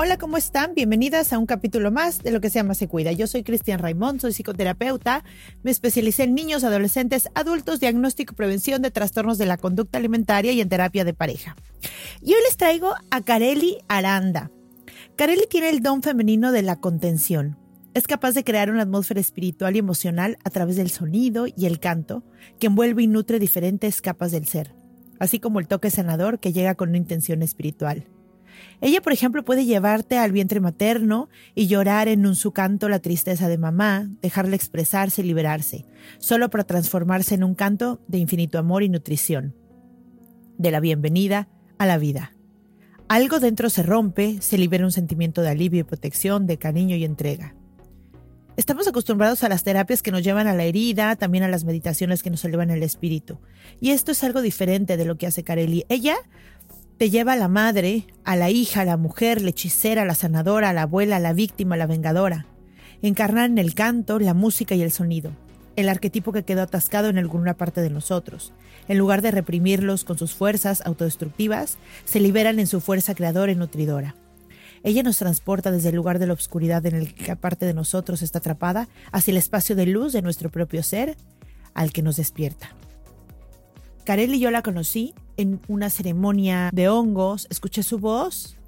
Hola, ¿cómo están? Bienvenidas a un capítulo más de lo que se llama Se Cuida. Yo soy Cristian Raimond, soy psicoterapeuta, me especialicé en niños, adolescentes, adultos, diagnóstico y prevención de trastornos de la conducta alimentaria y en terapia de pareja. Y hoy les traigo a Kareli Aranda. Kareli tiene el don femenino de la contención. Es capaz de crear una atmósfera espiritual y emocional a través del sonido y el canto que envuelve y nutre diferentes capas del ser, así como el toque sanador que llega con una intención espiritual. Ella, por ejemplo, puede llevarte al vientre materno y llorar en un su canto la tristeza de mamá, dejarle expresarse y liberarse, solo para transformarse en un canto de infinito amor y nutrición. De la bienvenida a la vida. Algo dentro se rompe, se libera un sentimiento de alivio y protección, de cariño y entrega. Estamos acostumbrados a las terapias que nos llevan a la herida, también a las meditaciones que nos elevan el espíritu. Y esto es algo diferente de lo que hace Kareli. Ella te lleva a la madre, a la hija, a la mujer, la hechicera, la sanadora, a la abuela, la víctima, la vengadora. Encarnar en el canto, la música y el sonido, el arquetipo que quedó atascado en alguna parte de nosotros. En lugar de reprimirlos con sus fuerzas autodestructivas, se liberan en su fuerza creadora y nutridora. Ella nos transporta desde el lugar de la oscuridad en el que parte de nosotros está atrapada hacia el espacio de luz de nuestro propio ser al que nos despierta. Karel y yo la conocí en una ceremonia de hongos, escuché su voz,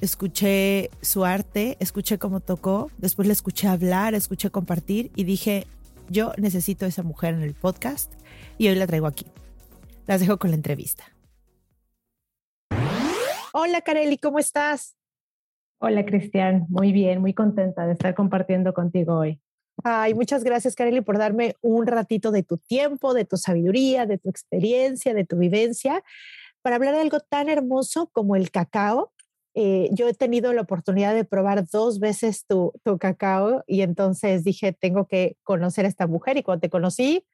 escuché su arte, escuché cómo tocó, después la escuché hablar, escuché compartir y dije, yo necesito a esa mujer en el podcast y hoy la traigo aquí. Las dejo con la entrevista. Hola Kareli, ¿cómo estás? Hola Cristian, muy bien, muy contenta de estar compartiendo contigo hoy. Ay, muchas gracias, Kareli, por darme un ratito de tu tiempo, de tu sabiduría, de tu experiencia, de tu vivencia, para hablar de algo tan hermoso como el cacao. Eh, yo he tenido la oportunidad de probar dos veces tu, tu cacao y entonces dije, tengo que conocer a esta mujer y cuando te conocí,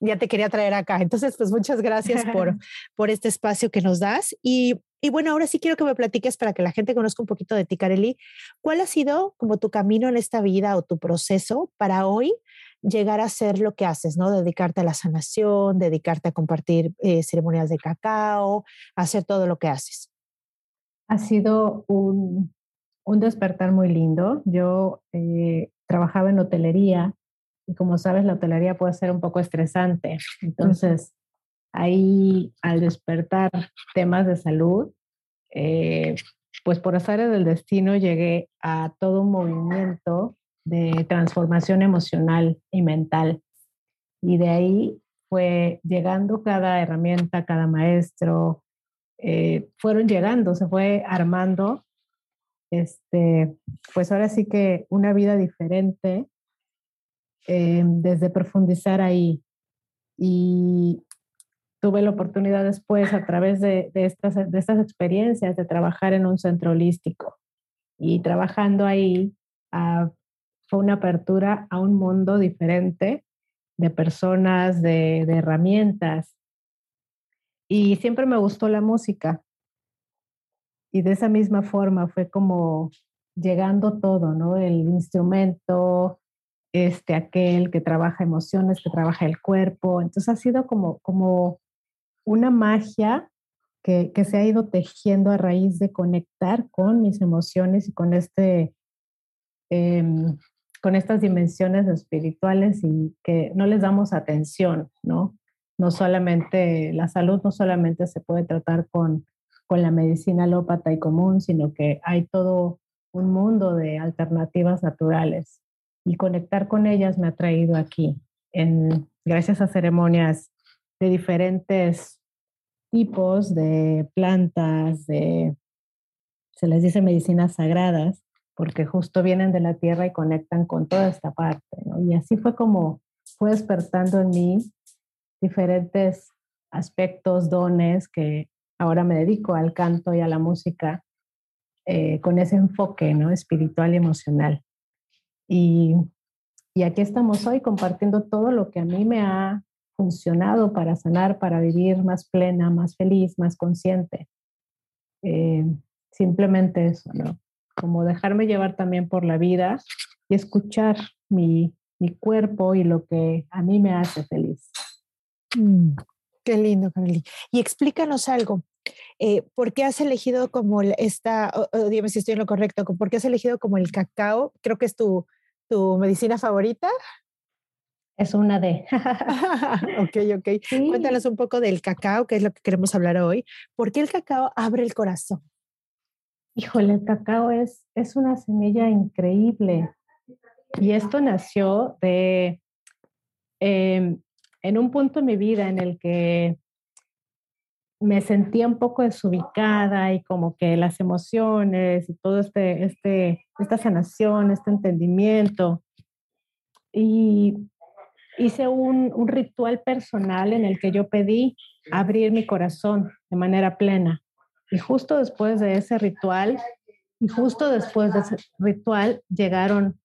ya te quería traer acá. Entonces, pues muchas gracias por, por este espacio que nos das. Y y bueno, ahora sí quiero que me platiques para que la gente conozca un poquito de ti, Kareli. ¿Cuál ha sido como tu camino en esta vida o tu proceso para hoy llegar a ser lo que haces, ¿no? Dedicarte a la sanación, dedicarte a compartir eh, ceremonias de cacao, hacer todo lo que haces. Ha sido un, un despertar muy lindo. Yo eh, trabajaba en hotelería y como sabes, la hotelería puede ser un poco estresante. Entonces, ahí al despertar temas de salud, eh, pues por azar del destino llegué a todo un movimiento de transformación emocional y mental. Y de ahí fue llegando cada herramienta, cada maestro, eh, fueron llegando, se fue armando, este, pues ahora sí que una vida diferente eh, desde profundizar ahí. Y tuve la oportunidad después, a través de, estas, de estas experiencias, de trabajar en un centro holístico. Y trabajando ahí ah, fue una apertura a un mundo diferente de personas, de, de herramientas. Y siempre me gustó la música. Y de esa misma forma fue como llegando todo, ¿no? El instrumento, este, aquel que trabaja emociones, que trabaja el cuerpo. Entonces ha sido como, como una magia que, que, se ha ido tejiendo a raíz de conectar con mis emociones y con, este, eh, con estas dimensiones espirituales y que no les damos atención, ¿no? No solamente, la salud no solamente se puede tratar con, con la medicina alópata y común, sino que hay todo un mundo de alternativas naturales y conectar con ellas me ha traído aquí, en, gracias a ceremonias de diferentes tipos de plantas, de, se les dice medicinas sagradas, porque justo vienen de la tierra y conectan con toda esta parte. Y así fue como fue despertando en mí diferentes aspectos, dones que ahora me dedico al canto y a la música eh, con ese enfoque ¿no? espiritual y emocional. Y, y aquí estamos hoy compartiendo todo lo que a mí me ha funcionado para sanar, para vivir más plena, más feliz, más consciente. Eh, simplemente eso, ¿no? Como dejarme llevar también por la vida y escuchar mi, mi cuerpo y lo que a mí me hace feliz. Mm, qué lindo, Carly. Y explícanos algo. Eh, ¿Por qué has elegido como esta, dime si estoy en lo correcto, ¿por qué has elegido como el cacao? Creo que es tu, tu medicina favorita. Es una de. ok, ok. Cuéntanos un poco del cacao, que es lo que queremos hablar hoy. ¿Por qué el cacao abre el corazón? Híjole, el cacao es, es una semilla increíble. Y esto nació de, em, en un punto en mi vida en el que me sentía un poco desubicada y como que las emociones y todo este, este, esta sanación, este entendimiento. Y hice un, un ritual personal en el que yo pedí abrir mi corazón de manera plena. Y justo después de ese ritual, y justo después de ese ritual, llegaron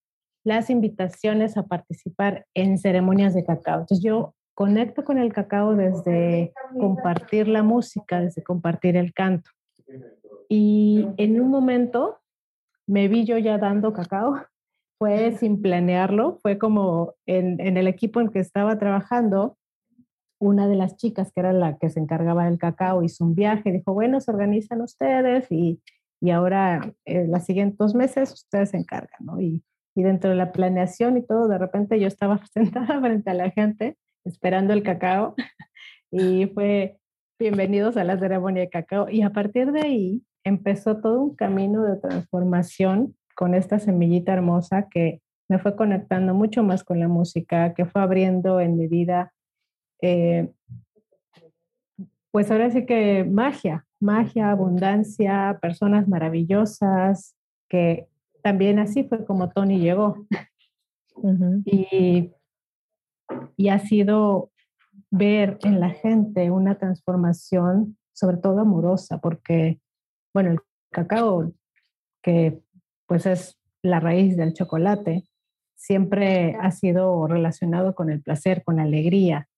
las invitaciones a participar en ceremonias de cacao. Entonces yo conecto con el cacao desde compartir la música, desde compartir el canto. Y en un momento me vi yo ya dando cacao, fue sin planearlo, fue como en, en el equipo en que estaba trabajando, una de las chicas que era la que se encargaba del cacao hizo un viaje, dijo, bueno, se organizan ustedes y, y ahora en eh, los siguientes meses ustedes se encargan. Y, y dentro de la planeación y todo, de repente yo estaba sentada frente a la gente esperando el cacao y fue bienvenidos a la ceremonia de cacao. Y a partir de ahí empezó todo un camino de transformación con esta semillita hermosa que me fue conectando mucho más con la música, que fue abriendo en mi vida, eh, pues ahora sí que magia, magia, abundancia, personas maravillosas, que también así fue como Tony llegó. Y y ha sido ver en la gente una transformación, sobre todo amorosa, porque, bueno, el cacao, que pues es la raíz del chocolate, siempre ha sido relacionado con el placer, con la alegría.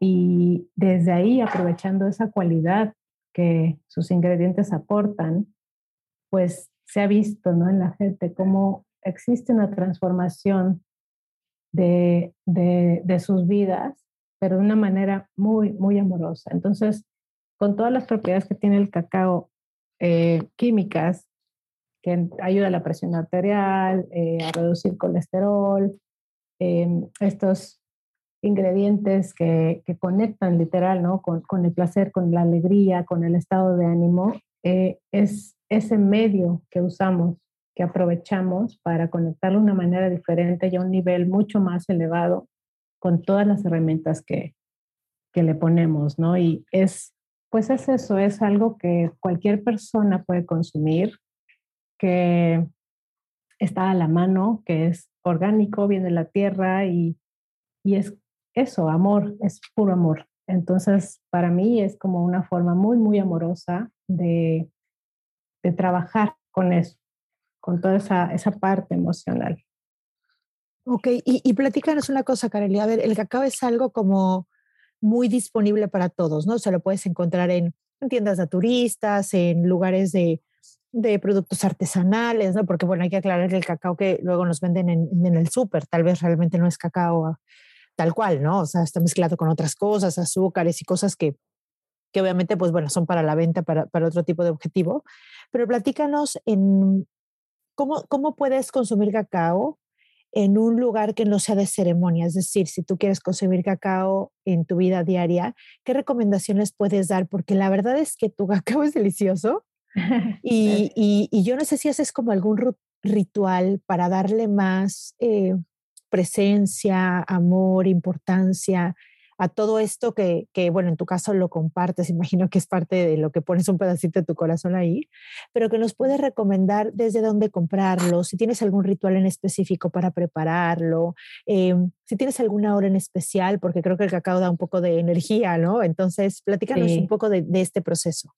Y desde ahí, aprovechando esa cualidad que sus ingredientes aportan, pues se ha visto ¿no? en la gente cómo existe una transformación de, de, sus vidas, pero de una manera muy, muy amorosa. Entonces, con todas las propiedades que tiene el cacao, eh, químicas, que ayuda a la presión arterial, eh, a reducir colesterol, em, estos ingredientes que, que, conectan literal, ¿no? Con, el placer, con la alegría, con el estado de ánimo, eh, es ese medio que usamos que aprovechamos para conectar de una manera diferente y a un nivel mucho más elevado con todas las herramientas que, que le ponemos, ¿no? Y es, pues es eso, es algo que cualquier persona puede consumir, que está a la mano, que es orgánico, viene de la tierra y, y es eso, amor, es puro amor. Entonces, para mí es como una forma muy, muy amorosa de, de trabajar con eso con toda esa, esa parte emocional. Ok, y, y platícanos una cosa, Kareli. A ver, el cacao es algo como muy disponible para todos, ¿no? O sea, lo puedes encontrar en, tiendas naturistas, en lugares de, de productos artesanales, ¿no? Porque bueno, hay que aclarar el cacao que luego nos venden en, el súper, tal vez realmente no es cacao tal cual, ¿no? O sea, está mezclado con otras cosas, azúcares y cosas que, que obviamente, pues bueno, son para la venta, para, para otro tipo de objetivo. Pero platícanos en cómo, cómo puedes consumir cacao en un lugar que no sea de ceremonia. Es decir, si tú quieres consumir cacao en tu vida diaria, ¿qué recomendaciones puedes dar? Porque la verdad es que tu cacao es delicioso y, y, yo no sé si haces como algún ritual para darle más eh, presencia, amor, importancia a todo esto que, que, bueno, en tu caso lo compartes, imagino que es parte de lo que pones un pedacito de tu corazón ahí, pero que nos puedes recomendar desde dónde comprarlo, si tienes algún ritual en específico para prepararlo, eh, si tienes alguna hora en especial, porque creo que el cacao da un poco de energía, ¿no? Entonces, platícanos un poco de, de este proceso.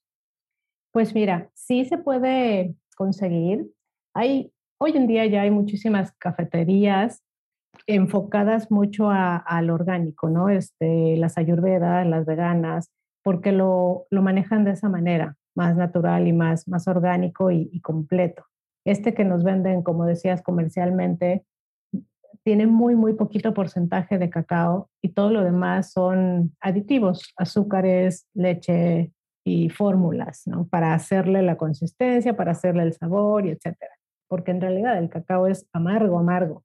Pues mira, sí se puede conseguir. Hay, hoy en día ya hay muchísimas cafeterías enfocadas mucho al orgánico, ¿no? Este, las ayurvedas, las veganas, porque lo, lo, manejan de esa manera, más natural y más, más orgánico y, y, completo. Este que nos venden, como decías, comercialmente, tiene muy, muy poquito porcentaje de cacao y todo lo demás son aditivos, azúcares, leche y fórmulas, ¿no? Para hacerle la consistencia, para hacerle el sabor y etcétera. Porque en realidad el cacao es amargo, amargo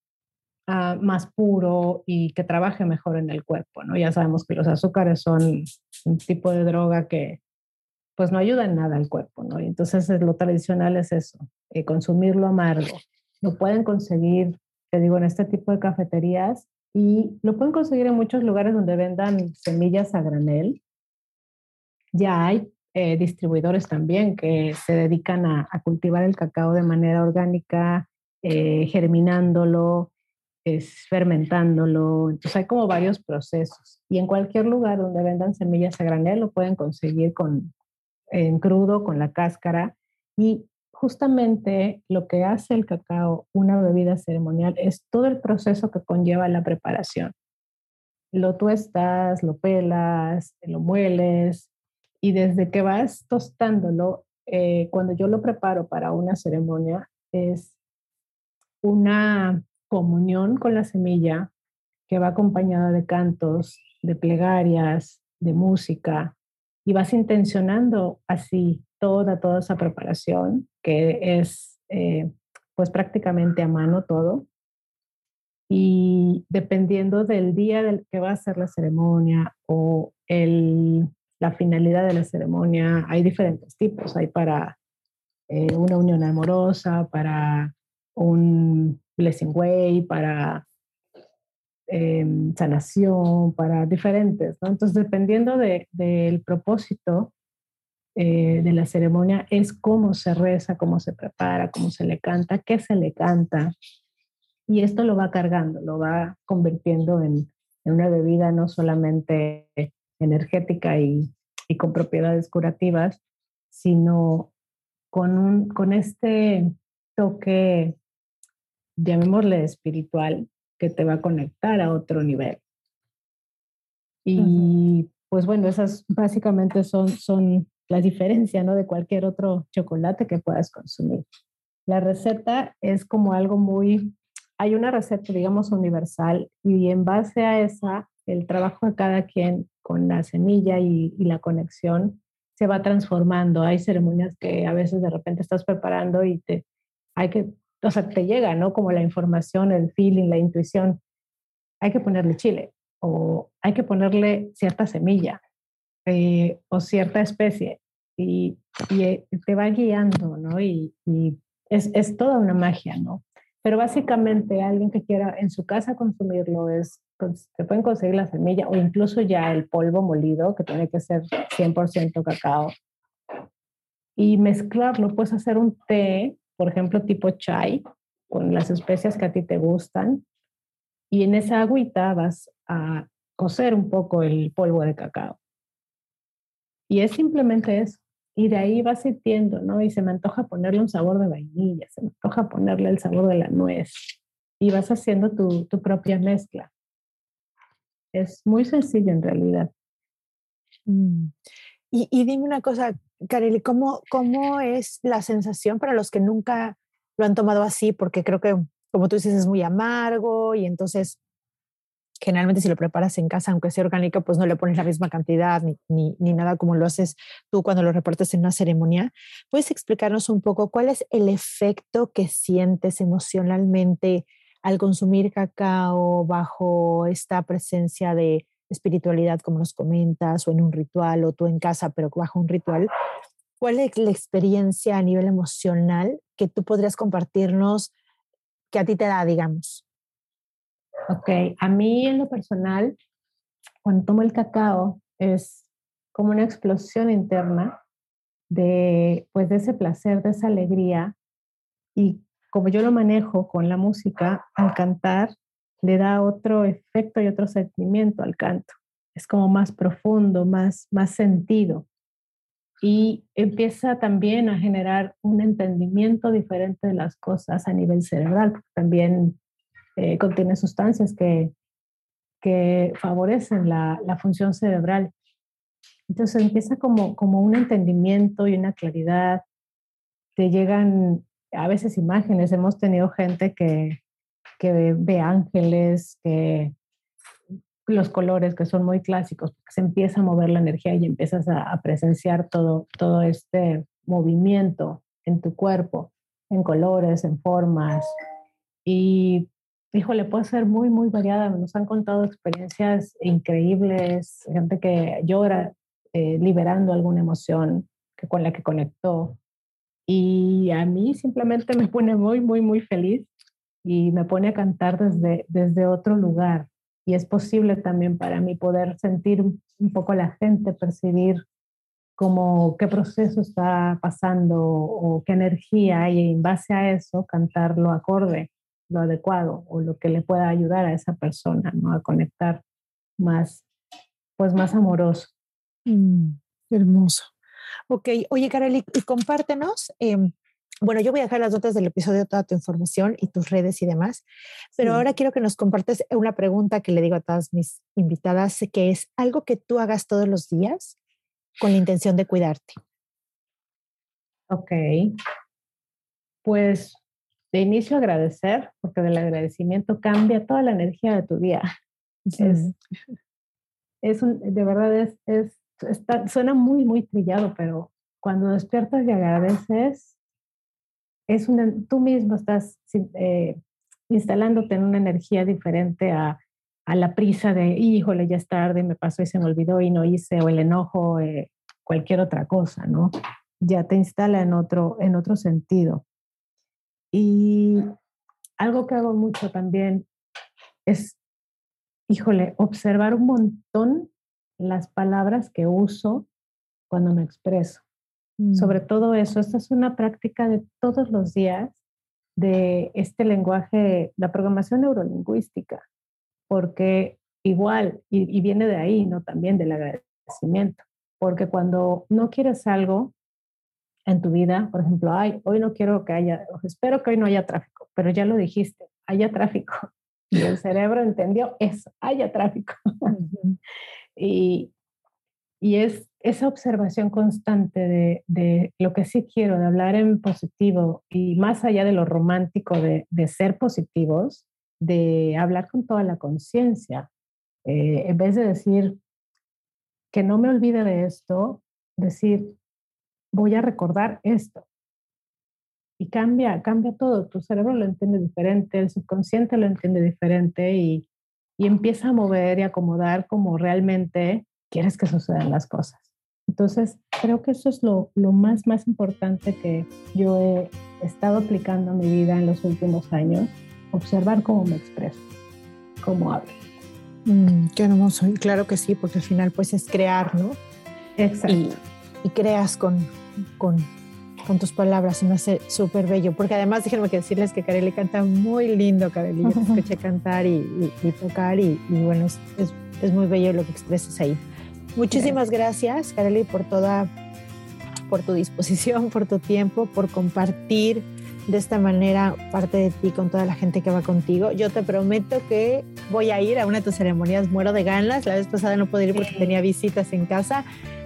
uh, más puro y que trabaje mejor en el cuerpo, ¿no? Ya sabemos que los azúcares son un tipo de droga que pues no ayuda en nada al cuerpo, ¿no? Y entonces lo tradicional es eso, eh, consumirlo amargo. Lo pueden conseguir, te digo, en este tipo de cafeterías y lo pueden conseguir en muchos lugares donde vendan semillas a granel. Ya hay eh, distribuidores también que se dedican a, a, cultivar el cacao de manera orgánica, eh, germinándolo, es fermentándolo. Entonces hay como varios procesos. Y en cualquier lugar donde vendan semillas a granel lo pueden conseguir con, en crudo, con la cáscara. Y justamente lo que hace el cacao una bebida ceremonial es todo el proceso que conlleva la preparación. Lo tuestas, lo pelas, lo mueles y desde que vas tostándolo, eh, cuando yo lo preparo para una ceremonia, es una comunión con la semilla que va acompañada de cantos, de plegarias, de música, y vas intencionando así toda, toda esa preparación, que es eh, pues prácticamente a mano todo. Y dependiendo del día del que va a ser la ceremonia o el, la finalidad de la ceremonia, hay diferentes tipos. Hay para eh, una unión amorosa, para un blessing way, para em, sanación, para diferentes, ¿no? Entonces, dependiendo del de, propósito eh, de la ceremonia, es cómo se reza, cómo se prepara, cómo se le canta, qué se le canta. Y esto lo va cargando, lo va convirtiendo en, en una bebida no solamente energética y, y con propiedades curativas, sino con, un, con este toque llamémosle espiritual, que te va a conectar a otro nivel. Y pues bueno, esas básicamente son, son la diferencia ¿no? de cualquier otro chocolate que puedas consumir. La receta es como algo muy hay una receta, digamos, universal y en base a esa, el trabajo de cada quien con la semilla y, y la conexión se va transformando. Hay ceremonias que a veces de repente estás preparando y te hay que, o sea, te llega, ¿no? Como la información, el feeling, la intuición. Hay que ponerle chile o hay que ponerle cierta semilla eh, o cierta especie y, eh, te va guiando, ¿no? Y, y es, es, toda una magia, ¿no? Pero básicamente alguien que quiera en su casa consumirlo es, pues, se pueden conseguir la semilla o incluso ya el polvo molido, que tiene que ser 100% cacao. Y mezclarlo, puedes hacer un té, por ejemplo, tipo chai, con las especias que a ti te gustan. Y en esa agüita vas a cocer un poco el polvo de cacao. Y es simplemente eso. Y de ahí va sintiendo, ¿no? Y se me antoja ponerle un sabor de vainilla, se me antoja ponerle el sabor de la nuez. Y vas haciendo tu, tu propia mezcla. Es muy sencillo en realidad. Mm. Y, dime una cosa, Kareli, ¿cómo, ¿cómo es la sensación para los que nunca lo han tomado así? Porque creo que, como tú dices, es muy amargo y entonces generalmente si lo preparas en casa, aunque sea orgánico, pues no le pones la misma cantidad ni, ni, ni, nada como lo haces tú cuando lo repartes en una ceremonia. ¿Puedes explicarnos un poco cuál es el efecto que sientes emocionalmente al consumir cacao bajo esta presencia de espiritualidad, como nos comentas, o en un ritual, o tú en casa, pero bajo un ritual? ¿Cuál es la experiencia a nivel emocional que tú podrías compartirnos que a ti te da, digamos? Ok, a mí en lo personal, cuando tomo el cacao, es como una explosión interna de, pues, de ese placer, de esa alegría. Y como yo lo manejo con la música, al cantar le da otro efecto y otro sentimiento al canto. Es como más profundo, más, más sentido. Y empieza también a generar un entendimiento diferente de las cosas a nivel cerebral, también eh, contiene sustancias que, que favorecen la, la, función cerebral. Entonces empieza como, como un entendimiento y una claridad. Te llegan a veces imágenes. Hemos tenido gente que, que ve ángeles, que los colores que son muy clásicos, se empieza a mover la energía y empiezas a, a presenciar todo, todo este movimiento en tu cuerpo, en colores, en formas. Y híjole, puede ser muy, muy variada. Nos han contado experiencias increíbles, gente que llora eh, liberando alguna emoción que, con la que conectó. Y a mí simplemente me pone muy, muy, muy feliz y me pone a cantar desde, desde otro lugar. Y es posible también para mí poder sentir un poco la gente, percibir como qué proceso está pasando o qué energía hay y en base a eso cantar lo acorde lo adecuado o lo que le pueda ayudar a esa persona, ¿no? A conectar más, pues más amoroso. Mm, hermoso. Ok, oye, Kareli, compártenos. Eh, bueno, yo voy a dejar las notas del episodio, toda tu información y tus redes y demás, pero sí. ahora quiero que nos compartes una pregunta que le digo a todas mis invitadas, que es algo que tú hagas todos los días con la intención de cuidarte. Ok. Pues de inicio agradecer, porque del agradecimiento cambia toda la energía de tu día. Sí. Es, es un, de verdad es, es está, suena muy, muy trillado, pero cuando despiertas y agradeces, es una, tú mismo estás eh, instalándote en una energía diferente a, a, la prisa de, híjole, ya es tarde, me pasó y se me olvidó y no hice, o el enojo, eh, cualquier otra cosa, ¿no? Ya te instala en otro, en otro sentido. Y algo que hago mucho también es, híjole, observar un montón las palabras que uso cuando me expreso. Mm. Sobre todo eso, esta es una práctica de todos los días de este lenguaje, la programación neurolingüística, porque igual, y, y viene de ahí, ¿no? También del agradecimiento, porque cuando no quieres algo, en tu vida, por ejemplo, ay, hoy no quiero que haya, espero que hoy no haya tráfico, pero ya lo dijiste, haya tráfico. Y el cerebro entendió eso, haya tráfico. y, y es esa observación constante de, de, lo que sí quiero, de hablar en positivo y más allá de lo romántico de, de ser positivos, de hablar con toda la conciencia. Eh, en vez de decir que no me olvide de esto, decir, voy a recordar esto. Y cambia, cambia todo. Tu cerebro lo entiende diferente, el subconsciente lo entiende diferente y, y empieza a mover y acomodar como realmente quieres que sucedan las cosas. Entonces, creo que eso es lo, lo más, más importante que yo he estado aplicando a mi vida en los últimos años, observar cómo me expreso, cómo hablo. Mm, qué hermoso, y claro que sí, porque al final pues es crear, ¿no? Exacto. Y, y creas con, con, con, tus palabras y me hace súper bello, porque además déjenme que decirles que Kareli canta muy lindo, Kareli, yo te escuché cantar y, y, y tocar y, y bueno, es, es, es, muy bello lo que expresas ahí. Muchísimas gracias, Kareli, por toda, por tu disposición, por tu tiempo, por compartir de esta manera parte de ti con toda la gente que va contigo. Yo te prometo que voy a ir a una de tus ceremonias, muero de ganas. La vez pasada no pude ir porque tenía visitas en casa,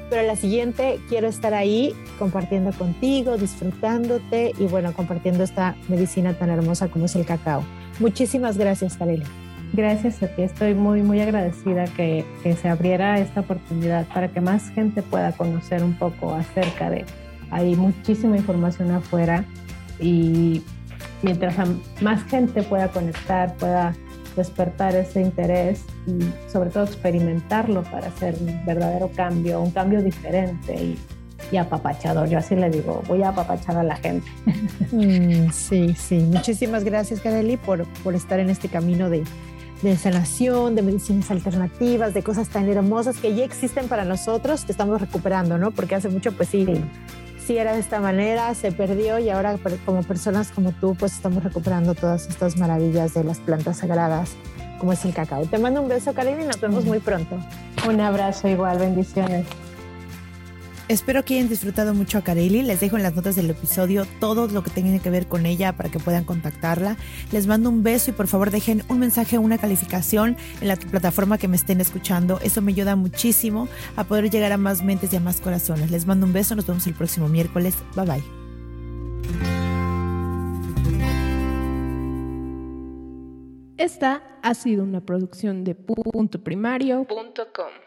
pero la siguiente quiero estar ahí compartiendo contigo, disfrutándote y bueno, compartiendo esta medicina tan hermosa como es el cacao. Muchísimas gracias, Kareli. Gracias a ti, estoy muy, muy agradecida que, que, se abriera esta oportunidad para que más gente pueda conocer un poco acerca de, hay muchísima información afuera y mientras más gente pueda conectar, pueda despertar ese interés y sobre todo experimentarlo para hacer un verdadero cambio, un cambio diferente y, y apapachador. Yo así le digo, voy a apapachar a la gente. Mm, sí, sí. Muchísimas gracias, Kareli, por, por estar en este camino de, de sanación, de medicinas alternativas, de cosas tan hermosas que ya existen para nosotros, que estamos recuperando, ¿no? Porque hace mucho, pues sí, sí, sí era de esta manera, se perdió y ahora como personas como tú, pues estamos recuperando todas estas maravillas de las plantas sagradas, como es el cacao. Te mando un beso, Karen, y nos vemos muy pronto. Un abrazo igual, bendiciones. Espero que hayan disfrutado mucho a Kareli. Les dejo en las notas del episodio todo lo que tenga que ver con ella para que puedan contactarla. Les mando un beso y por favor dejen un mensaje, una calificación en la plataforma que me estén escuchando. Eso me ayuda muchísimo a poder llegar a más mentes y a más corazones. Les mando un beso. Nos vemos el próximo miércoles. Bye bye. Esta ha sido una producción de puntoprimario.com.